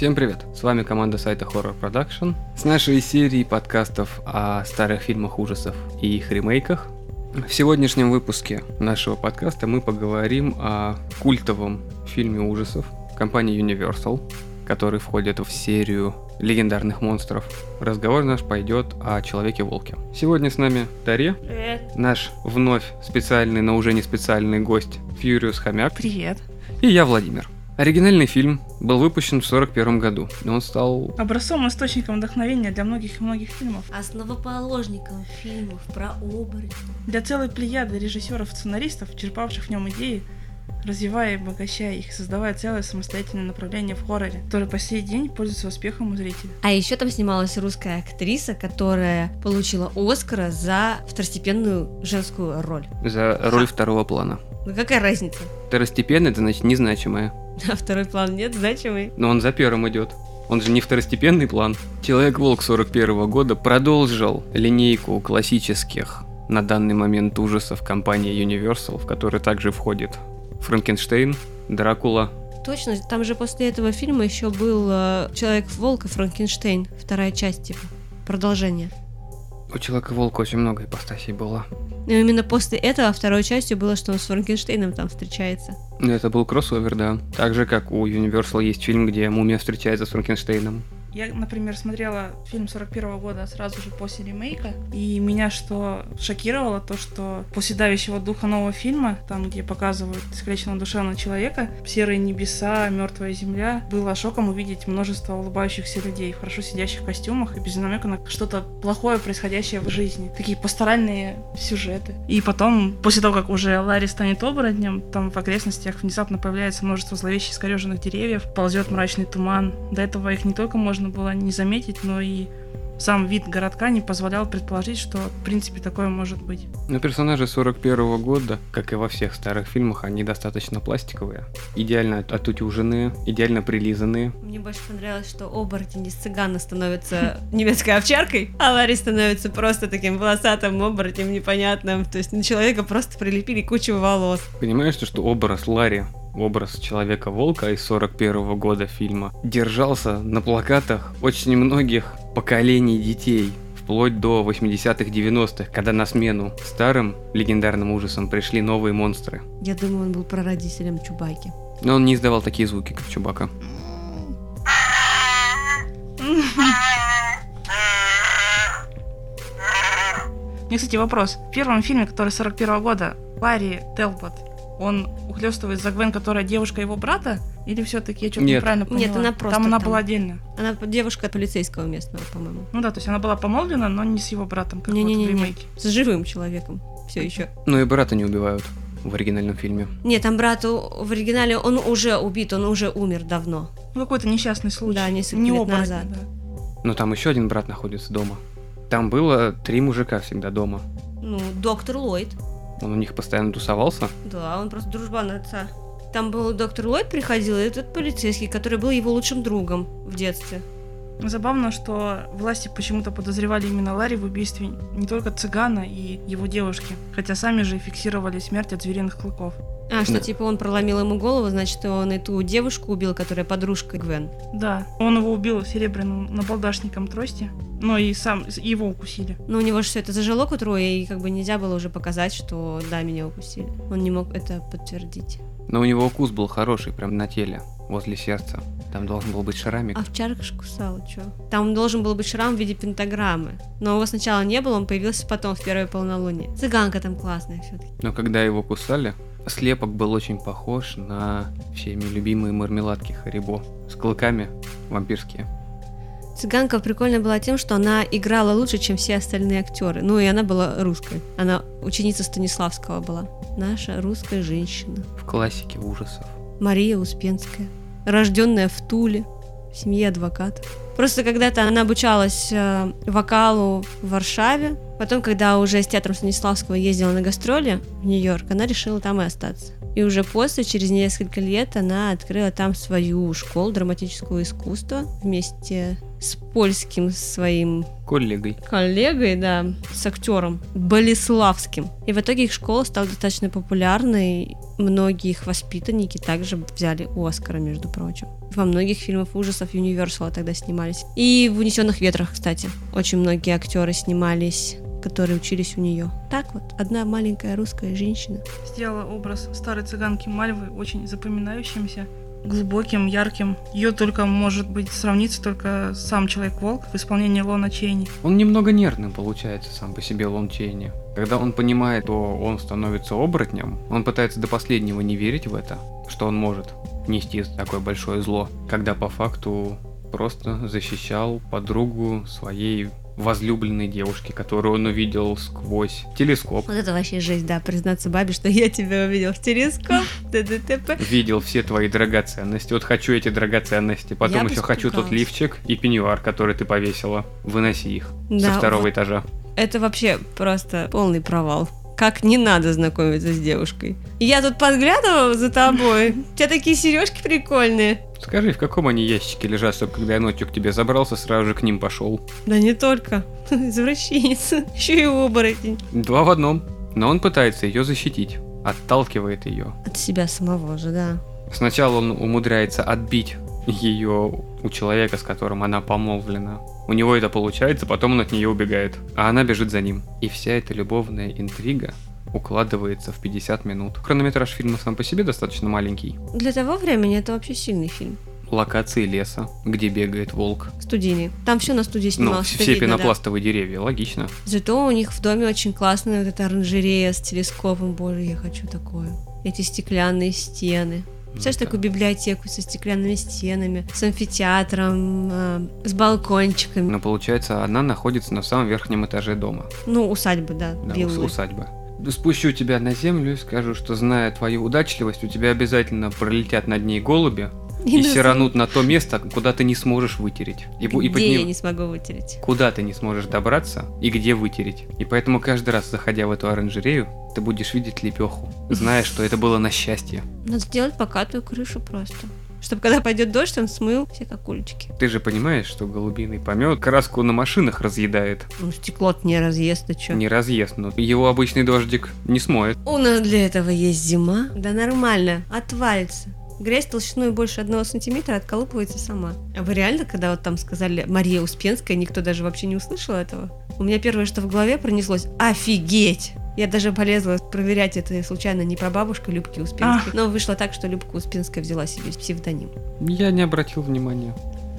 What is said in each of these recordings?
Всем привет! С вами команда сайта Horror Production с нашей серией подкастов о старых фильмах ужасов и их ремейках. В сегодняшнем выпуске нашего подкаста мы поговорим о культовом фильме ужасов компании Universal, который входит в серию легендарных монстров. Разговор наш пойдет о Человеке-волке. Сегодня с нами Дарья, Привет. наш вновь специальный, но уже не специальный гость Фьюриус Хомяк Привет. и я Владимир. Оригинальный фильм был выпущен в 1941 году, и он стал Образцовым источником вдохновения для многих и многих фильмов. основоположником фильмов про оборотней. Для целой плеяды режиссеров и сценаристов, черпавших в нем идеи, развивая и обогащая их, создавая целое самостоятельное направление в хорроре, которое по сей день пользуется успехом у зрителей. А еще там снималась русская актриса, которая получила Оскара за второстепенную женскую роль. за роль второго плана. Ну какая разница? Второстепенный, это значит незначимая. А второй план нет, значимый. Но он за первым идет. Он же не второстепенный план. Человек-волк 41 года продолжил линейку классических на данный момент ужасов компании Universal, в которой также входит Франкенштейн, Дракула. Точно, там же после этого фильма еще был э, Человек-волк и Франкенштейн, вторая часть типа, продолжение. У Человека-волка очень много ипостасей было. И именно после этого второй частью было, что он с Франкенштейном там встречается. Ну, Это был кроссовер, да. Так же, как у Universal есть фильм, где мумия встречается с Франкенштейном. Я, например, смотрела фильм 41 года сразу же после ремейка, и меня что шокировало, то что после давящего духа нового фильма, там, где показывают искалеченного душевного человека, серые небеса, мертвая земля, было шоком увидеть множество улыбающихся людей, хорошо сидящих в костюмах и без намека на что-то плохое, происходящее в жизни. Такие пасторальные сюжеты. И потом, после того, как уже Ларри станет оборотнем, там в окрестностях внезапно появляется множество зловещих искореженных деревьев, ползет мрачный туман. До этого их не только можно было не заметить, но и сам вид городка не позволял предположить, что в принципе такое может быть. Но персонажи 41 года, как и во всех старых фильмах, они достаточно пластиковые. Идеально от- отутюженные, идеально прилизанные. Мне больше понравилось, что оборотень из цыгана становится немецкой овчаркой, а Ларри становится просто таким волосатым оборотнем непонятным. То есть на человека просто прилепили кучу волос. Понимаешь, что, что образ Ларри, образ Человека-волка из 41 года фильма, держался на плакатах очень многих поколений детей, вплоть до 80-х, 90-х, когда на смену старым легендарным ужасам пришли новые монстры. Я думаю, он был прародителем Чубайки. Но он не издавал такие звуки, как Чубака. Мне, кстати, вопрос. В первом фильме, который 41 года, Ларри Телбот, он ухлёстывает за Гвен, которая девушка его брата? Или все-таки я что-то неправильно поняла? Нет, она просто Там она там. была отдельно. Она девушка полицейского местного, по-моему. Ну да, то есть она была помолвлена, но не с его братом, как вот в ремейке. С живым человеком. Все еще. Но и брата не убивают в оригинальном фильме. Нет, там брату в оригинале он уже убит, он уже умер давно. Ну какой-то несчастный случай. Да, несколько не лет оборотень, назад. да. Но там еще один брат находится дома. Там было три мужика всегда дома. Ну, доктор Ллойд. Он у них постоянно тусовался. Да, он просто дружбан отца. Там был доктор Ллойд приходил, и этот полицейский, который был его лучшим другом в детстве. Забавно, что власти почему-то подозревали именно Ларри в убийстве не только цыгана и его девушки, хотя сами же и фиксировали смерть от звериных клыков. А, что Да. типа он проломил ему голову, значит, он и ту девушку убил, которая подружка Гвен. Да, он его убил серебряным набалдашником трости, но и сам его укусили. Но у него же все это зажило к утру, и как бы нельзя было уже показать, что да, меня укусили. Он не мог это подтвердить. Но у него укус был хороший, прям на теле, возле сердца. Там должен был быть шрамик. Овчарка ж кусала, чё? Там должен был быть шрам в виде пентаграммы. Но его сначала не было, он появился потом, в первое полнолуние. Цыганка там классная все таки Но когда его кусали, слепок был очень похож на всеми любимые мармеладки Харибо. С клыками вампирские. Цыганка прикольная была тем, что она играла лучше, чем все остальные актеры. Ну и она была русской. Она ученица Станиславского была. Наша русская женщина. В классике ужасов. Мария Успенская. Рожденная в Туле. В семье адвоката. Просто когда-то она обучалась э, вокалу в Варшаве. Потом, когда уже с театром Станиславского ездила на гастроли в Нью-Йорк, она решила там и остаться. И уже после, через несколько лет, она открыла там свою школу драматического искусства вместе с польским своим Коллегой. коллегой, да, с актером Болеславским. И в итоге их школа стала достаточно популярной. Многие их воспитанники также взяли Оскара, между прочим. Во многих фильмах ужасов Юниверсала тогда снимались. И в «Унесенных ветрах», кстати. Очень многие актеры снимались которые учились у нее. Так вот, одна маленькая русская женщина. Сделала образ старой цыганки Мальвы очень запоминающимся, глубоким, ярким. Ее только может быть сравниться только сам Человек-волк в исполнении Лона Чейни. Он немного нервным получается сам по себе Лон Чейни. Когда он понимает, что он становится оборотнем, он пытается до последнего не верить в это, что он может нести такое большое зло, когда по факту просто защищал подругу своей возлюбленной девушки, которую он увидел сквозь телескоп. Вот это вообще жесть, да, признаться бабе, что я тебя увидел в телескоп. ДДТП. Видел все твои драгоценности. Вот хочу эти драгоценности. Потом Я еще хочу тот лифчик и пеньюар, который ты повесила. Выноси их со второго вот. этажа. Это вообще просто полный провал. Как не надо знакомиться с девушкой. Я тут подглядывала за тобой. У тебя такие сережки прикольные. Скажи, в каком они ящике лежат, чтобы когда я ночью к тебе забрался, сразу же к ним пошел? Да не только. Извращенец. Еще и оборотень. Два в одном. Но он пытается ее защитить. Отталкивает ее. От себя самого же, да. Сначала он умудряется отбить ее у человека, с которым она помолвлена. У него это получается, потом он от нее убегает, а она бежит за ним. И вся эта любовная интрига укладывается в 50 минут. Хронометраж фильма сам по себе достаточно маленький. Для того времени это вообще сильный фильм. Локации леса, где бегает волк. Студийный. Там все на студии Ну, снималось. все это видно, да. пенопластовые деревья, логично. Зато у них в доме очень классная вот эта оранжерея с телескопом. Боже, я хочу такое. Эти стеклянные стены. Представляешь, Да. такую библиотеку со стеклянными стенами, с амфитеатром, э, с балкончиками. Но получается, она находится на самом верхнем этаже дома. Ну, усадьбы, да, Да, ус- усадьба. Спущу тебя на землю и скажу, что зная твою удачливость, у тебя обязательно пролетят над ней голуби и, на сиранут на то место, куда ты не сможешь вытереть. И, бу- и Где подним- я не смогу вытереть? Куда ты не сможешь добраться и где вытереть. И поэтому каждый раз, заходя в эту оранжерею, ты будешь видеть лепеху, зная, что это было на счастье. Надо сделать покатую крышу просто. Чтобы когда пойдет дождь, он смыл все кокулечки. Ты же понимаешь, что голубиный помет краску на машинах разъедает. Ну, стекло не разъест, а чё? Не разъест, но его обычный дождик не смоет. У нас для этого есть зима. Да нормально, отвалится. Грязь толщиной больше одного сантиметра отколупывается сама. А вы реально, когда вот там сказали Мария Успенская, никто даже вообще не услышал этого? У меня первое, что в голове пронеслось, офигеть! Я даже полезла проверять это случайно не про бабушку Любки Успенской. Но вышло так, что Любка Успенская взяла себе псевдоним. Я не обратил внимания.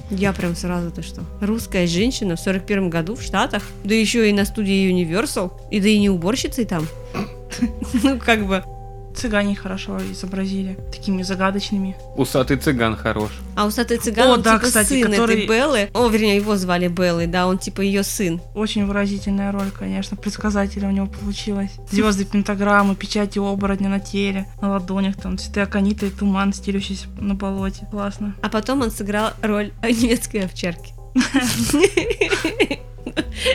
Я прям сразу, ты что? Русская женщина в 41 году в Штатах, да еще и на студии Universal, и да и не уборщицей там. Ну, как бы. Цыгане хорошо изобразили, такими загадочными. Усатый цыган хорош. А усатый цыган, О, он да, типа кстати, сын который- этой Беллы. О, вернее, его звали Беллой, да, он типа ее сын. Очень выразительная роль, конечно, предсказателя у него получилась. Звезды пентаграммы, печати оборотня на теле, на ладонях, там цветы аконита и туман, стелющийся на болоте. Классно. А потом он сыграл роль немецкой овчарки.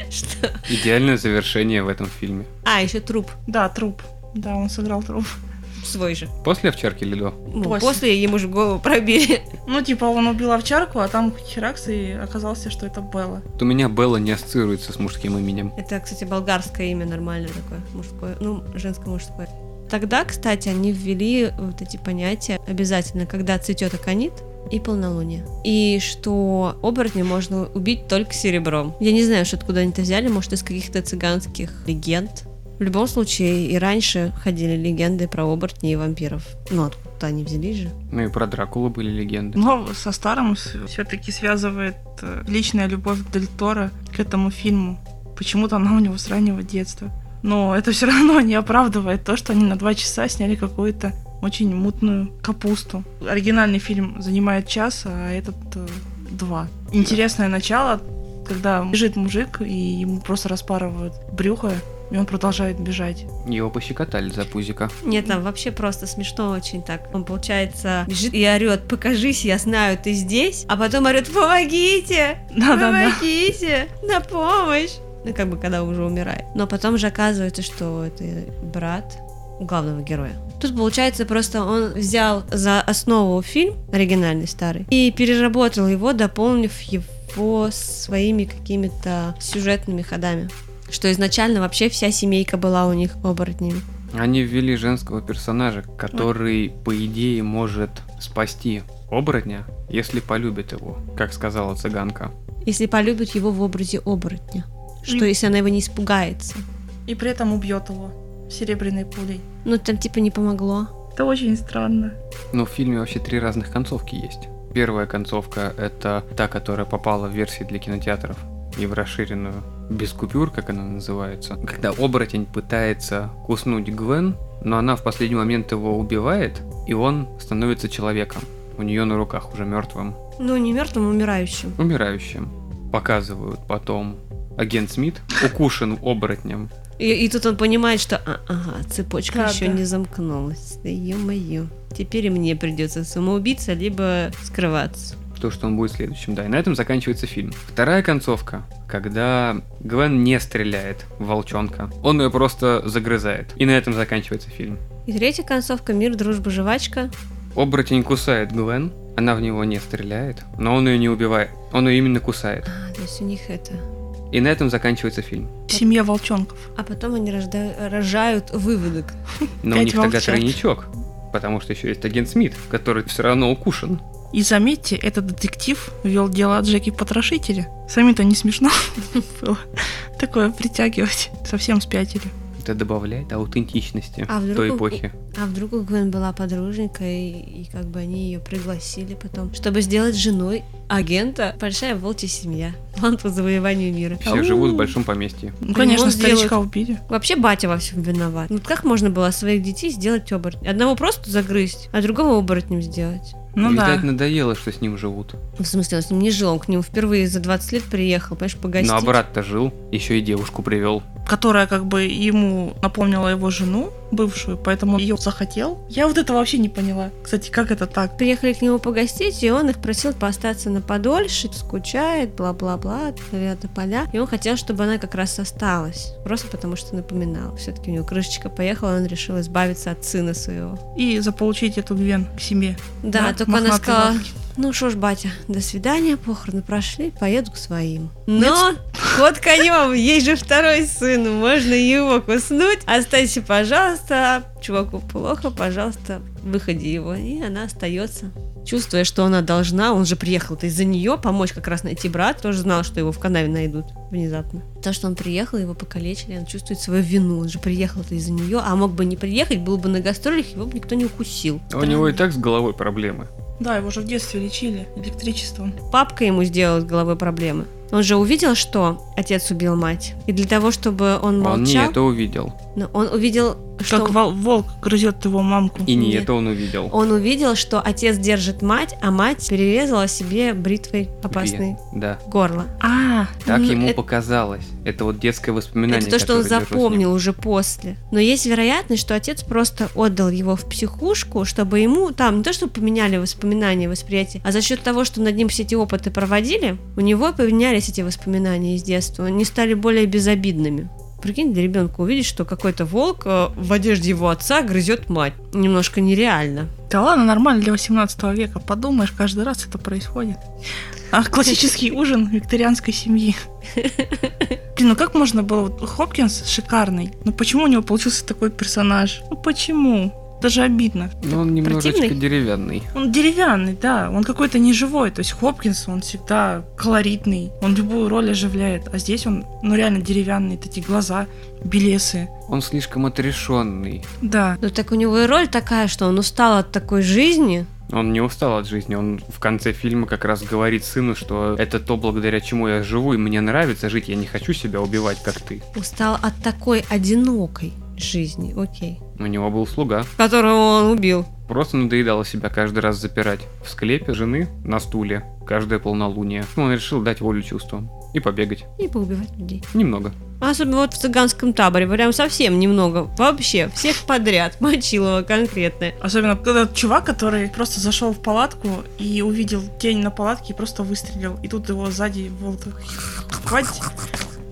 Что? Идеальное завершение в этом фильме. А, еще труп Да, труп. Да, он сыграл труп. Свой же. После овчарки или до? Ну, После. После ему же голову пробили. Ну, типа, он убил овчарку, а там херакс, и оказалось, что это Белла. Вот У меня Белла не ассоциируется с мужским именем. Это, кстати, болгарское имя нормальное такое, мужское, ну, женско-мужское. Тогда, кстати, они ввели вот эти понятия обязательно, когда цветет аконит и полнолуние. И что оборотня можно убить только серебром. Я не знаю, что откуда они это взяли, может, из каких-то цыганских легенд. В любом случае, и раньше ходили легенды про оборотней и вампиров. Ну, откуда они взялись же. Ну и про Дракулу были легенды. Но со старым все-таки связывает э, личная любовь Дель Торо к этому фильму. Почему-то она у него с раннего детства. Но это все равно не оправдывает то, что они на два часа сняли какую-то очень мутную капусту. Оригинальный фильм занимает час, а этот э, два. Интересное начало, когда бежит мужик, и ему просто распарывают брюхо, и он продолжает бежать. Его пощекотали за пузика. Нет, там вообще просто смешно очень так. Он, получается, бежит и орет, покажись, я знаю, ты здесь. А потом орет, помогите, Да-да-да. помогите, на помощь. Ну, как бы, когда уже умирает. Но потом же оказывается, что это брат главного героя. Тут, получается, просто он взял за основу фильм оригинальный старый и переработал его, дополнив его своими какими-то сюжетными ходами. Что изначально вообще вся семейка была у них оборотнями. Они ввели женского персонажа, который, по идее, может спасти оборотня, если полюбит его, как сказала цыганка. Если полюбит его в образе оборотня. Что И- если она его не испугается? И при этом убьет его серебряной пулей. Ну, там типа не помогло. Это очень странно. Но в фильме вообще три разных концовки есть. Первая концовка — это та, которая попала в версии для кинотеатров и в расширенную без купюр, как она называется. Когда оборотень пытается куснуть Гвен, но она в последний момент его убивает, и он становится человеком. У нее на руках уже мертвым, Ну, не мертвым, а умирающим. умирающим. Показывают потом агент Смит укушен оборотнем. И, и тут он понимает, что а, ага, цепочка Да, еще да. не замкнулась. Да ё-моё. Теперь и мне придется самоубиться, либо скрываться. То, что он будет следующим, да. И на этом заканчивается фильм. Вторая концовка, когда Гвен не стреляет в волчонка, он ее просто загрызает. И на этом заканчивается фильм. И третья концовка «Мир, дружба, жвачка». Оборотень кусает Гвен, она в него не стреляет, но он ее не убивает. Он ее именно кусает. А, то есть у них это... И на этом заканчивается фильм. Семья волчонков. А потом они рождают, рожают выводок. Но у них тогда тройничок. Потому что еще есть агент Смит, который все равно укушен. И заметьте, этот детектив вел дело Джеки Потрошителе. Сами-то не смешно было такое притягивать. Совсем спятили. Это добавляет аутентичности А вдруг той у- эпохи. А вдруг у Гвен была подруженька, и, и как бы они ее пригласили потом, чтобы сделать женой агента «Большая волчья семья». План по завоеванию мира. Все живут в большом поместье. Ну, конечно, он старичка убили. Вообще батя во всем виноват. Ну как можно было своих детей сделать оборотнем? Одного просто загрызть, а другого оборотнем сделать. Ну Видать, да. надоело, что с ним живут. В смысле, он с ним не жил, он к нему впервые за 20 лет приехал, понимаешь, погостить. Ну а брат-то жил, еще и девушку привел. Которая как бы ему напомнила его жену, бывшую, поэтому ее захотел. Я вот это вообще не поняла. Кстати, как это так? Приехали к нему погостить, и он их просил поостаться на подольше, скучает, бла-бла-бла, это поля. И он хотел, чтобы она как раз осталась. Просто потому, что напоминал. Все-таки у него крышечка поехала, он решил избавиться от сына своего. И заполучить эту Гвен к себе. Да, Да, только она мохнатые сказала, лапки. ну что ж, батя, до свидания, похороны прошли, поеду к своим. Но, ход конем, есть же второй сын, можно его куснуть. Останься, пожалуйста, чуваку плохо, пожалуйста, выходи его. И она остается. Чувствуя, что она должна, он же приехал-то из-за нее помочь как раз найти брат, тоже знал, что его в канаве найдут внезапно. То, что он приехал, его покалечили, он чувствует свою вину, он же приехал-то из-за нее, а мог бы не приехать, был бы на гастролях, его бы никто не укусил. А у него и так с головой проблемы. Да, его же в детстве лечили электричеством. папка ему сделал с головой проблемы. Он же увидел, что отец убил мать. И для того, чтобы он молчал, Он не это увидел. но он увидел, что Как вол- волк грызет его мамку. И не Нет. это он увидел. он увидел, что отец держит мать, а мать перерезала себе бритвой опасной Вен. Да. горло. А, Так Ну, ему это- показалось. Это вот детское воспоминание. Это то, что он запомнил уже после. Но есть вероятность, что отец просто отдал его в психушку, чтобы ему там не то, что поменяли воспоминания, восприятие, а за счет того, что над ним все эти опыты проводили, у него поменялись эти воспоминания из детства. Они стали более безобидными. Прикинь, для ребенка увидеть, что какой-то волк э, в одежде его отца грызет мать. Немножко нереально. да ладно, нормально для 18 века. Подумаешь, каждый раз это происходит. А классический ужин викторианской семьи. Блин, ну как можно было... Хопкинс шикарный. Но почему у него получился такой персонаж? Ну почему? Даже обидно. Но он немножечко Противный? деревянный. Он деревянный, да, он какой-то неживой. То есть Хопкинс, он всегда колоритный, он любую роль оживляет. А здесь он, ну реально деревянный, эти глаза, белесы. Он слишком отрешенный. Да, Ну так у него и роль такая, что он устал от такой жизни, Он не устал от жизни. Он в конце фильма как раз говорит сыну, что это то, благодаря чему я живу, и мне нравится жить. Я не хочу себя убивать, как ты. устал от такой одинокой жизни, окей. У него был слуга. Которого он убил. Просто надоедало себя каждый раз запирать. В склепе жены на стуле. Каждое полнолуние. Он решил дать волю чувствам. И побегать. И поубивать людей. Немного. Особенно вот в цыганском таборе, прям совсем немного. Вообще, всех подряд. Мочилова конкретно. особенно когда чувак, который просто зашел в палатку и увидел тень на палатке и просто выстрелил. И тут его сзади волк хватит.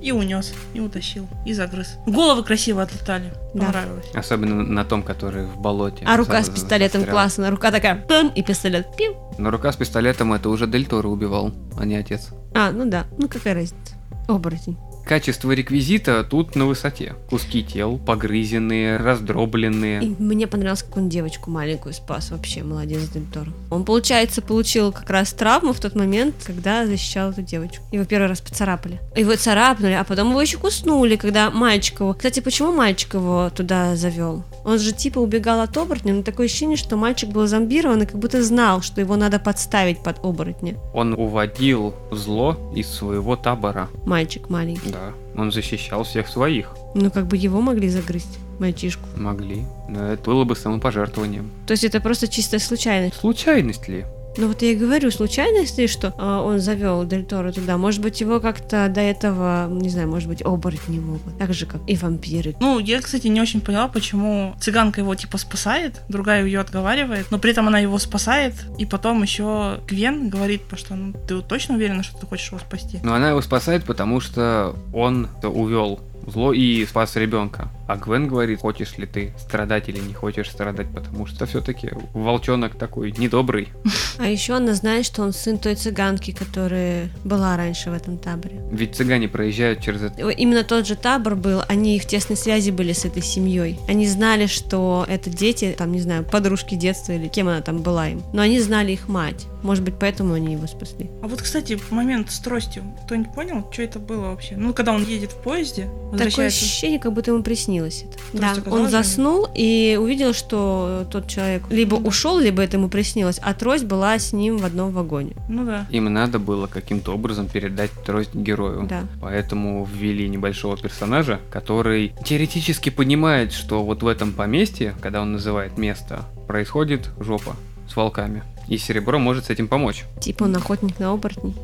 И унес, и утащил, и загрыз. Головы красиво отлетали, Да. понравилось. Особенно на том, который в болоте. А рука с пистолетом застрял. классно. Рука такая, пым, и пистолет, пим. Но рука с пистолетом это уже Дель Торо убивал, а не отец. А, ну да, ну какая разница. Оборотень. Качество реквизита тут на высоте. Куски тел, погрызенные, раздробленные. И мне понравилось, как он девочку маленькую спас. Вообще, молодец, Дель Торо. Он, получается, получил как раз травму в тот момент, когда защищал эту девочку. Его первый раз поцарапали. Его царапнули, а потом его еще куснули, когда мальчик его... Кстати, почему мальчик его туда завел? Он же типа убегал от оборотня, но такое ощущение, что мальчик был зомбирован и как будто знал, что его надо подставить под оборотня. Он уводил зло из своего табора. Мальчик маленький. Да, он защищал всех своих. Ну, как бы его могли загрызть, мальчишку. Могли. Но это было бы самопожертвованием. То есть это просто чистая случайность. Случайность ли? Ну вот я и говорю, случайность ли, что а, он завел Дель Торо туда? Может быть, его как-то до этого, не знаю, может быть, оборотни могут. Так же, как и вампиры. Ну, я, кстати, не очень поняла, почему цыганка его типа спасает, другая ее отговаривает, но при этом она его спасает, и потом еще Гвен говорит, что ну, ты точно уверена, что ты хочешь его спасти? Но она его спасает, потому что он увел зло и спас ребенка. А Гвен говорит, хочешь ли ты страдать или не хочешь страдать, потому что все-таки волчонок такой недобрый. А еще она знает, что он сын той цыганки, которая была раньше в этом таборе. Ведь цыгане проезжают через это. Именно тот же табор был, они в тесной связи были с этой семьей. Они знали, что это дети, там, не знаю, подружки детства или кем она там была им. Но они знали их мать. Может быть, поэтому они его спасли. А вот, кстати, момент с тростью. Кто-нибудь понял, что это было вообще? Ну, когда он едет в поезде, Такое ощущение, как будто ему приснилось это. То да, он заснул и увидел, что тот человек либо ушел, либо это ему приснилось, а трость была с ним в одном вагоне. Ну да. Им надо было каким-то образом передать трость герою. Да. Поэтому ввели небольшого персонажа, который теоретически понимает, что вот в этом поместье, когда он называет место, происходит жопа с волками. И Серебро может с этим помочь. Типа он охотник на оборотней.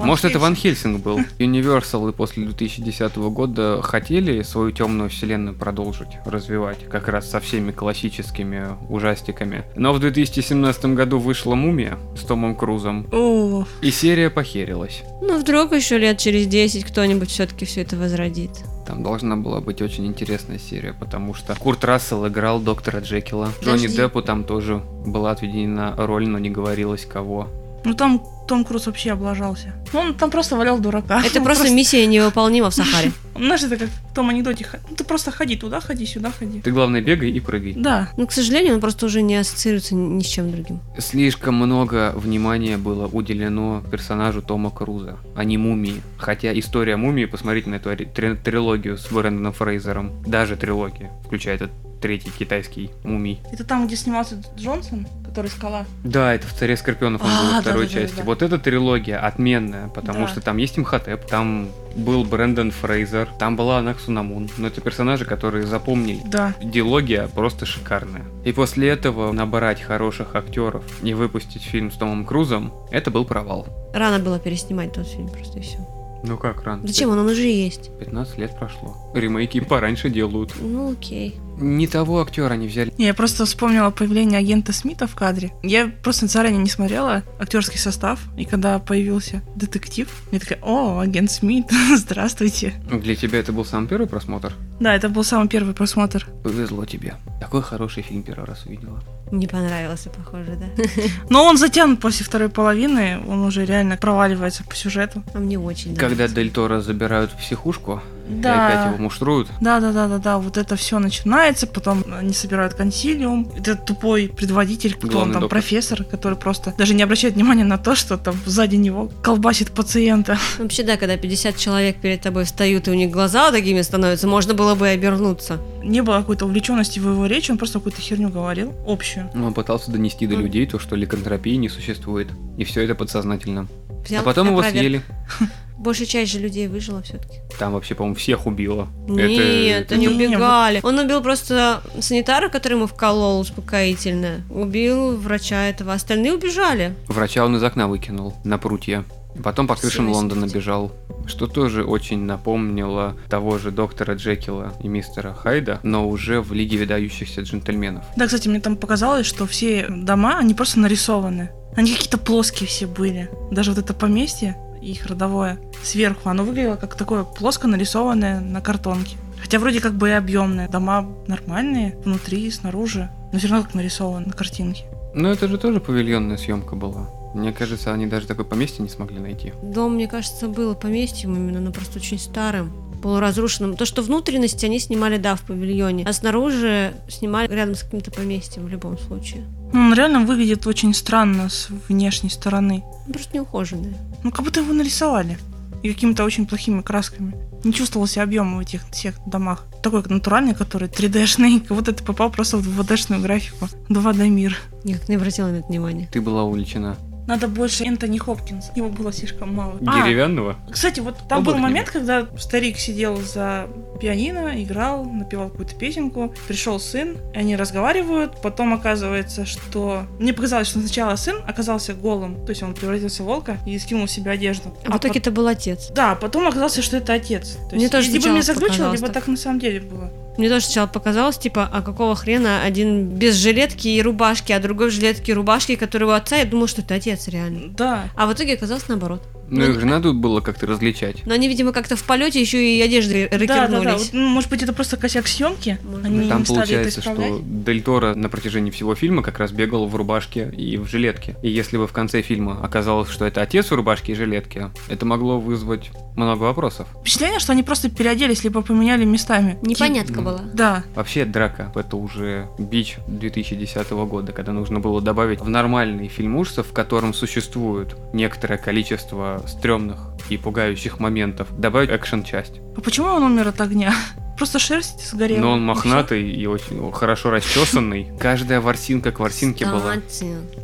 Ван Может, это Ван Хельсинг. Был. Universal и после 2010 года хотели свою темную вселенную продолжить развивать, как раз со всеми классическими ужастиками. Но в 2017 году вышла «Мумия» с Томом Крузом, О, и серия похерилась. Ну, вдруг еще лет через 10 кто-нибудь все-таки все это возродит. Там должна была быть очень интересная серия, потому что Курт Рассел играл доктора Джекила. Джонни Подожди. Деппу там тоже была отведена роль, но не говорилось кого. ну там Том Круз вообще облажался. Ну, Он там просто валял дурака. Это Он просто миссия невыполнима в Сахаре. Знаешь, это как в том анекдоте. Ну, ты просто ходи туда, ходи, сюда, ходи. Ты, главное, бегай и прыгай. Да. Но, к сожалению, он просто уже не ассоциируется ни с чем другим. Слишком много внимания было уделено персонажу Тома Круза, а не мумии. Хотя история мумии, посмотрите на эту трилогию с Брэндоном Фрейзером, даже трилогия, включая этот третий китайский мумий. Это там, где снимался Джонсон, который скала. Да, это в «Царе Скорпионов» он А, был во да, второй да, да, части. да. Вот эта трилогия отменная, потому Да. что там есть Имхотеп, там был Брэндон Фрейзер, там была Анак Сунамун. Но это персонажи, которые запомнили. Да. Дилогия просто шикарная. И после этого набрать хороших актеров и выпустить фильм с Томом Крузом, это был провал. Рано было переснимать тот фильм, просто и все. Ну как рано? Зачем? Он, он уже есть. 15 лет прошло. Ремейки пораньше делают. Ну, окей. Не того актера они взяли. Не, я просто вспомнила появление агента Смита в кадре. Я просто заранее не смотрела актерский состав, и когда появился детектив, я такая, о, агент Смит, здравствуйте. Для тебя это был самый первый просмотр? Да, это был самый первый просмотр. Повезло тебе. Такой хороший фильм первый раз увидела. Не понравился, похоже, да? Но он затянут после второй половины, он уже реально проваливается по сюжету. А мне очень Когда нравится. Дель Торо забирают в психушку и опять Да. его муштруют, Да, да, да, да, да, вот это все начинается, потом они собирают консилиум. Этот тупой предводитель, кто Главный он там, доктор. профессор, который просто даже не обращает внимания на то, что там сзади него колбасит пациента. Вообще, да, когда 50 человек перед тобой встают, и у них глаза вот такими становятся, можно было бы и обернуться. Не было какой-то увлеченности в его речи, он просто какую-то херню говорил, общую. Ну, он пытался донести до людей то, что ликантропии не существует. И все это подсознательно. Взял а потом его опроверг. съели. Большая часть же людей выжила все-таки. Там вообще, по-моему, всех убило. Нет, это- они это- убегали. Он убил просто санитара, который ему вколол успокоительное. Убил врача этого. Остальные убежали. Врача он из окна выкинул на прутья. Потом по крышам Всё, Лондона бежал. Что тоже очень напомнило того же доктора Джекила и мистера Хайда, но уже в Лиге выдающихся джентльменов. Да, кстати, мне там показалось, что все дома, они просто нарисованы. Они какие-то плоские все были. Даже вот это поместье. Их родовое, сверху, оно выглядело как такое плоско нарисованное на картонке. Хотя вроде как бы и объемное. Дома нормальные, внутри и снаружи, но все равно как нарисовано на картинке. Но это же тоже павильонная съемка была. Мне кажется, они даже такое поместье не смогли найти. Дом, мне кажется, был поместьем именно, но просто очень старым полуразрушенным. То, что внутренности они снимали, да, в павильоне, а снаружи снимали рядом с каким-то поместьем в любом случае. Ну, он реально выглядит очень странно с внешней стороны. Просто неухоженный. Ну, как будто его нарисовали. И какими-то очень плохими красками. Не чувствовался объем в этих всех домах. Такой натуральный, который 3D-шный. Как будто ты попал просто в 2D-шную графику. 2D мир. Никак не обратила на это внимание. Ты была увлечена. Надо больше Энтони Хопкинс. Его было слишком мало. Деревянного? А, кстати, вот там был Оборотня. момент, когда старик сидел за пианино, играл, напевал какую-то песенку. Пришел сын, и они разговаривают. Потом оказывается, что... Мне показалось, что сначала сын оказался голым. То есть он превратился в волка и скинул в себе одежду. А в итоге пот- это был отец. Да, потом оказалось, что это отец. То Мне есть, тоже либо мне заглючило, либо так. так на самом деле было. Мне тоже сначала показалось, типа, а какого хрена один без жилетки и рубашки, а другой в жилетке и рубашке, который у отца, я думала, что это отец реально. Да. А в итоге оказалось наоборот. Ну, их же надо было как-то различать. Но они, видимо, как-то в полете еще и одежды Да, да, да. Вот, ну, может быть, это просто косяк съемки. Может Они. Там не стали это получается, исправлять. что Дель Торо на протяжении всего фильма как раз бегал в рубашке и в жилетке. И если бы в конце фильма оказалось, что это отец в рубашке и жилетке, это могло вызвать много вопросов. Впечатление, что они просто переоделись, либо поменяли местами. Непонятка Тип- была. Да. Вообще драка это уже бич 2010 года, когда нужно было добавить в нормальный фильм ужасов, в котором существует некоторое количество стрёмных и пугающих моментов, добавить экшен-часть. А почему он умер от огня? Просто шерсть сгорела. Но он и мохнатый и очень хорошо расчесанный. Каждая ворсинка к ворсинке была.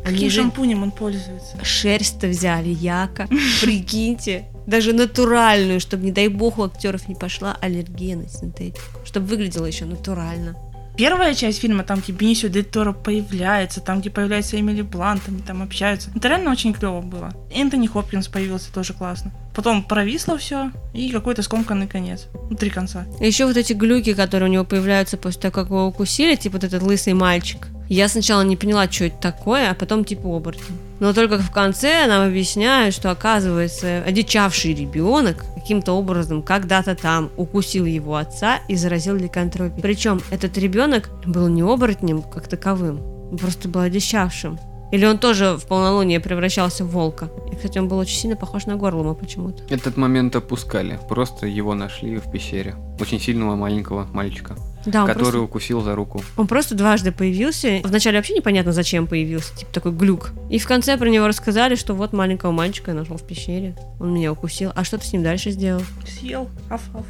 Каким шампунем он пользуется? шерсть-то взяли, яка. Прикиньте. Даже натуральную, чтобы, не дай бог, у актеров не пошла аллергия на синтетику. Чтобы выглядело еще натурально. Первая часть фильма, там, где Бенисио Дель Торо появляется, там, где появляется Эмили Блант, они там общаются. Это реально очень клево было. Энтони Хопкинс появился тоже классно. Потом провисло все и какой-то скомканный конец. Ну, три конца. Еще вот эти глюки, которые у него появляются после того, как его укусили, типа вот этот лысый мальчик. Я сначала не поняла, что это такое, а потом типа оборотень. Но только в конце нам объясняют, что оказывается одичавший ребенок каким-то образом когда-то там укусил его отца и заразил ликантропией. Причем этот ребенок был не оборотнем как таковым, он просто был одичавшим. Или он тоже в полнолуние превращался в волка. И, кстати, он был очень сильно похож на Горлума почему-то. Этот момент опускали. Просто его нашли в пещере. Очень сильного маленького мальчика, Да, который просто- укусил за руку. Он просто дважды появился. Вначале вообще непонятно, зачем появился, типа такой глюк. И в конце про него рассказали, что вот маленького мальчика я нашел в пещере. Он меня укусил. А что ты с ним дальше сделал? Съел. Аф-аф.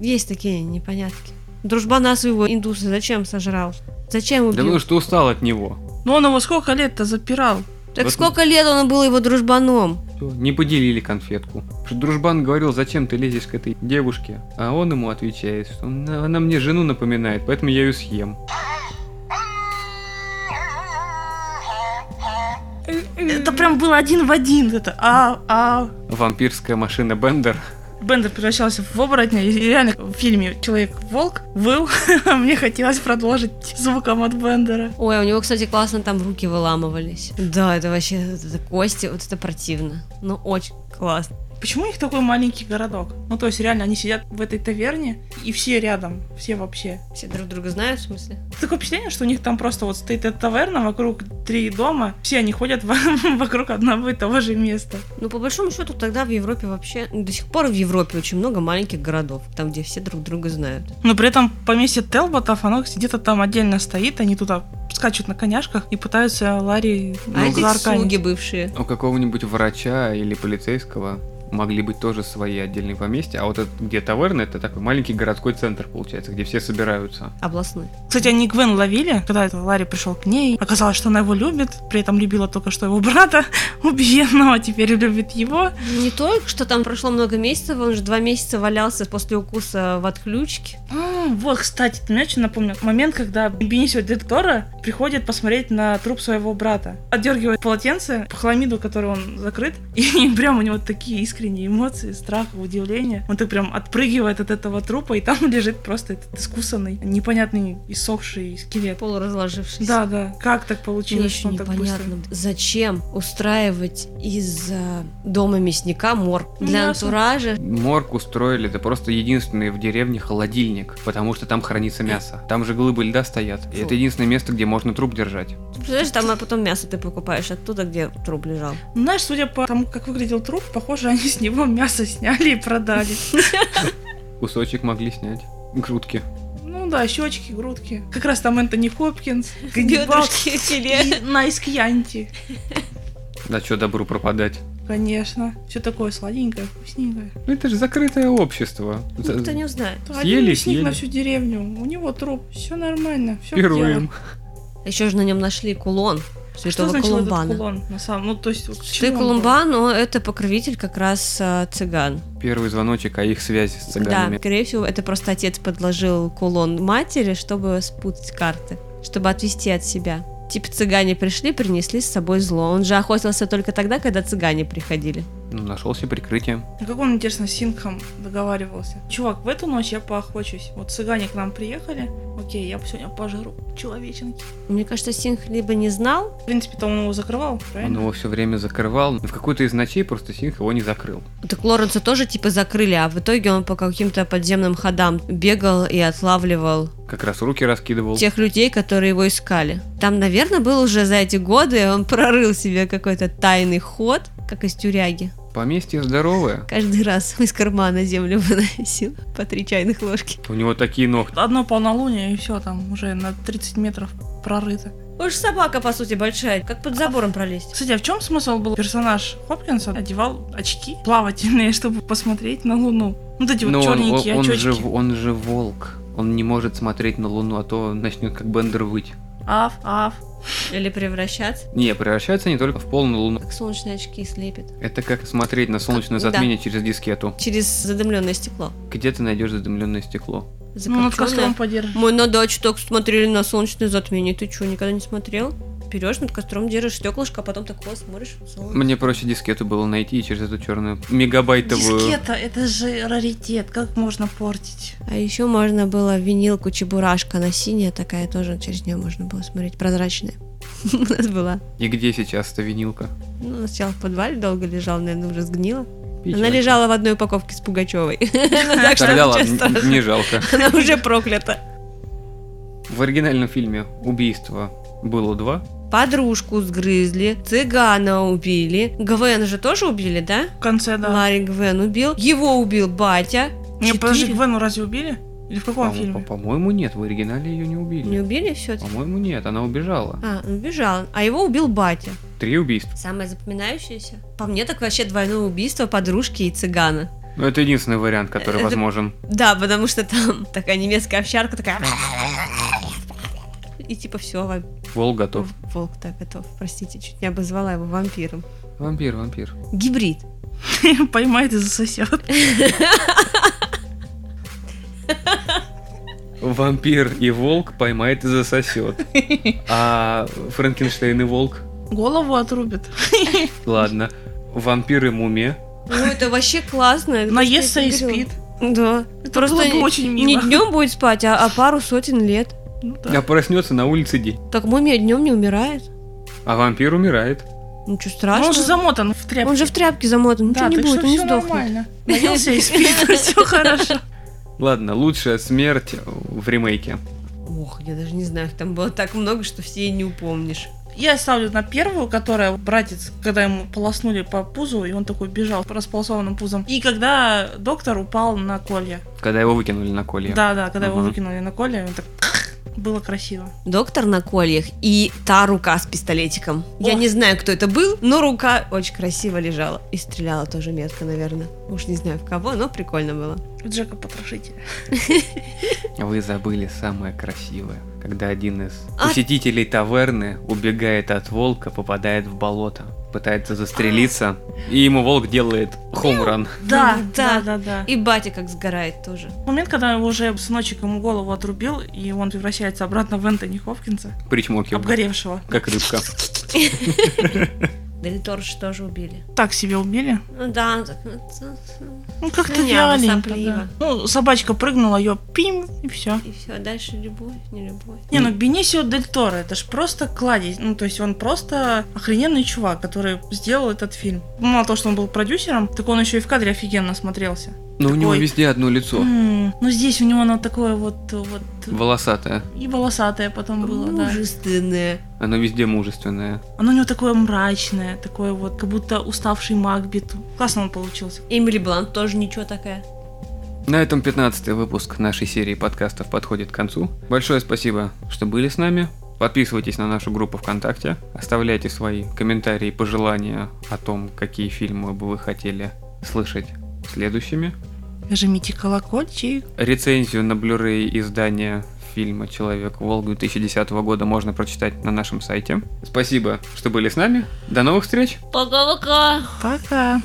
Есть такие непонятки. Дружбана своего индуса зачем сожрал? Зачем Да убил? потому что устал от него. Ну он его сколько лет-то запирал? Так Вот- сколько лет он был его дружбаном? Всё, Не поделили конфетку. Дружбан говорил, зачем ты лезешь к этой девушке? А он ему отвечает, что «Она- мне жену напоминает, поэтому я ее съем. Это прям было один в один. Это а, а. Вампирская машина Бендер. Бендер превращался в оборотня, и реально в фильме Человек-волк выл, а мне хотелось продолжить звуком от Бендера. Ой, у него, кстати, классно там руки выламывались. Да, это вообще это кости, вот это противно. Ну, очень классно. Почему у них такой маленький городок? Ну, то есть, реально, они сидят в этой таверне, и все рядом, все вообще. Все друг друга знают, в смысле? Такое впечатление, что у них там просто вот стоит эта таверна, вокруг три дома, все они ходят во- вокруг одного и того же места. Ну, по большому счету, тогда в Европе вообще, ну, до сих пор в Европе очень много маленьких городов, там, где все друг друга знают. Но при этом поместье Телботов, оно где-то там отдельно стоит, они туда скачут на коняшках и пытаются Ларри А эти слуги бывшие. У какого-нибудь врача или полицейского могли быть тоже свои отдельные поместья, а вот это, где таверна, это такой маленький городской центр, получается, где все собираются. Областной. Кстати, они Гвен ловили, когда это Ларри пришел к ней. Оказалось, что она его любит, при этом любила только что его брата убиенного, а теперь любит его. Не только, что там прошло много месяцев, он же два месяца валялся после укуса в отключке. А, вот, кстати, ты мне очень напомнил момент, когда Бенисио Дель Торо приходит посмотреть на труп своего брата. Отдергивает полотенце по хламиду, который он закрыт, и прям у него такие искренние эмоции, страх, удивление. Он так прям отпрыгивает от этого трупа, и там лежит просто этот искусанный, непонятный, иссохший скелет. Полуразложившийся. Да, да. Как так Мне получилось, еще что он так быстро? непонятно, зачем устраивать из э, дома мясника морг для Мясо. антуража. Морг устроили, это просто единственный в деревне холодильник, потому что там хранится мясо. Там же глыбы льда стоят. И Фу. это единственное место, где можно труп держать. Представляешь, там а потом мясо ты покупаешь оттуда, где труп лежал. Ну, Знаешь, судя по тому, как выглядел труп, похоже, они с него мясо сняли и продали. Кусочек могли снять. Грудки. Ну да, щечки, грудки. Как раз там Энтони Хопкинс, Ганнибал и nice Chianti. Да что добру пропадать. Конечно. Все такое сладенькое, вкусненькое. Ну это же закрытое общество. За- Никто не узнает. Один Съели, мясник съели. на всю деревню. У него труп. Все нормально. Все Пируем. Еще же на нем нашли кулон святого значит Колумбана. этот кулон? На самом, ну то есть вот Святой он? Колумбан, он- это покровитель как раз а, цыган. Первый звоночек о их связи с Да, цыганами. скорее всего, это просто отец подложил кулон матери, чтобы спутать карты, чтобы отвести от себя. Типа цыгане пришли, принесли с собой зло. Он же охотился только тогда, когда цыгане приходили. Ну, нашелся прикрытие. А как он, интересно, с Сингхом договаривался? Чувак, в эту ночь я поохочусь. Вот цыгане к нам приехали. Окей, я сегодня пожру человеченки. Мне кажется, Синх либо не знал, В принципе, то он его закрывал, Он правильно? его все время закрывал. В какую-то из ночей просто Синх его не закрыл. так Лоренса тоже типа закрыли, а в итоге он по каким-то подземным ходам бегал и отлавливал Как раз руки раскидывал. тех людей, которые его искали. Там, наверное, был уже за эти годы, он прорыл себе какой-то тайный ход, как из тюряги. Поместье здоровое. Каждый раз из кармана землю выносил по три чайных ложки. У него такие ногти. Одно полнолуние, и все, там уже на 30 метров прорыто. Уж собака, по сути, большая, как под забором пролезть. Кстати, а в чем смысл был? Персонаж Хопкинса одевал очки плавательные, чтобы посмотреть на Луну. Ну, Вот эти вот Но он, черненькие он, он очечки. же, он же волк. Он не может смотреть на Луну, а то начнет как Бендер выть. Аф, аф. Или превращаться. Не, превращается не только в полную Луну. Как солнечные очки слепит. Это как смотреть на солнечное Да. затмение через дискету. Через задымленное стекло. Где ты найдешь задымленное стекло? Ну, над Закопченное. костром подержишь. Мы на даче только смотрели на солнечное затмение. Ты что, никогда не смотрел? Берешь над костром, держишь стеклышко, а потом так вот смотришь в солнце. Мне проще дискету было найти через эту черную мегабайтовую. Дискета, это же раритет, как можно портить? А еще можно было винилку Чебурашка на синяя такая тоже, через нее можно было смотреть, прозрачная. У нас была. И где сейчас эта винилка? Ну, сначала в подвале долго лежала, наверное, уже сгнила. Печально. Она лежала в одной упаковке с Пугачевой. Ну, Тогда ладно, не жалко. Она уже проклята. В оригинальном фильме убийство было два. Подружку сгрызли, цыгана убили. Гвен же тоже убили, да? В конце, да. Ларри Гвен убил. Его убил батя. Не, подожди, Четыре. Гвену разве убили? Или в каком По- фильме? по- По-моему, нет, в оригинале ее не убили. Не убили все По-моему, нет, она убежала. А, он убежал. А его убил батя. Три убийства. Самое запоминающееся? По мне так вообще двойное убийство подружки и цыгана. Но это единственный вариант, который Это- возможен. Да, потому что там такая немецкая овчарка такая... И типа все, Волк готов. волк так готов. Простите, чуть не обозвала его вампиром. Вампир, вампир. Гибрид. Поймает и засосет. Вампир и волк поймает и засосет. А Франкенштейн и волк? Голову отрубит. Ладно. Вампир и мумия? Ну, это вообще классно. Наестся и спит. Да. Это Просто было бы очень не мило. днем будет спать, а, а пару сотен лет. Ну А да. проснется на улице день. Так мумия днем не умирает. А вампир умирает. Ничего Ну, страшного. Он же замотан в тряпке. Он же в тряпке замотан, ничего Да, не так будет, что он не все сдохнет. нормально. Наелся и спит, все хорошо. Ладно, лучшая смерть в ремейке. Ох, я даже не знаю, их там было так много, что все и не упомнишь. Я ставлю на первую, которая братец, когда ему полоснули по пузу, и он такой бежал располосованным пузом. И когда доктор упал на колья. Когда его выкинули на колье. Да, да, когда его Мгм. выкинули на колья, он так было красиво. Доктор на кольях и та рука с пистолетиком. Я Ох. не знаю, кто это был, но рука очень красиво лежала. И стреляла тоже метко, наверное. Уж не знаю в кого, но прикольно было. Джека потрошите. Вы забыли самое красивое. Когда один из А- посетителей таверны убегает от волка, попадает в болото, пытается застрелиться, и ему волк делает хоумран. Да, Да. да, да, да. И батя как сгорает тоже. Момент, когда его уже сыночек ему голову отрубил, и он превращается обратно в Энтони Хопкинса, Причмокивает, обгоревшего. как рыбка. Дель Торо же тоже убили. Так себе убили. Ну да, так, ну, Ну, как-то вяленько, да. Ну, собачка прыгнула, ее пим, и все. и все, дальше любовь, не любовь. Не, ну Бенисио Дель Торо, это ж просто кладезь. Ну, то есть он просто охрененный чувак, который сделал этот фильм. Мало того, что он был продюсером, так он еще и в кадре офигенно смотрелся. Но у него Такой- везде одно лицо. М, Ну, здесь у него оно такое вот, вот Волосатое. и волосатое потом было, да. Оно везде мужественное. Оно у него такое мрачное, такое вот, как будто уставший Макбет. Классно он получился. Эмили Блант тоже ничего такая. На этом 15 выпуск нашей серии подкастов подходит к концу. Большое спасибо, что были с нами. Подписывайтесь на нашу группу ВКонтакте, оставляйте свои комментарии и пожелания о том, какие фильмы бы вы хотели слышать следующими. Жмите колокольчик. Рецензию на Blu-ray издания фильма «Человек-волк» 2010 года можно прочитать на нашем сайте. Спасибо, что были с нами. До новых встреч! Пока-пока. Пока.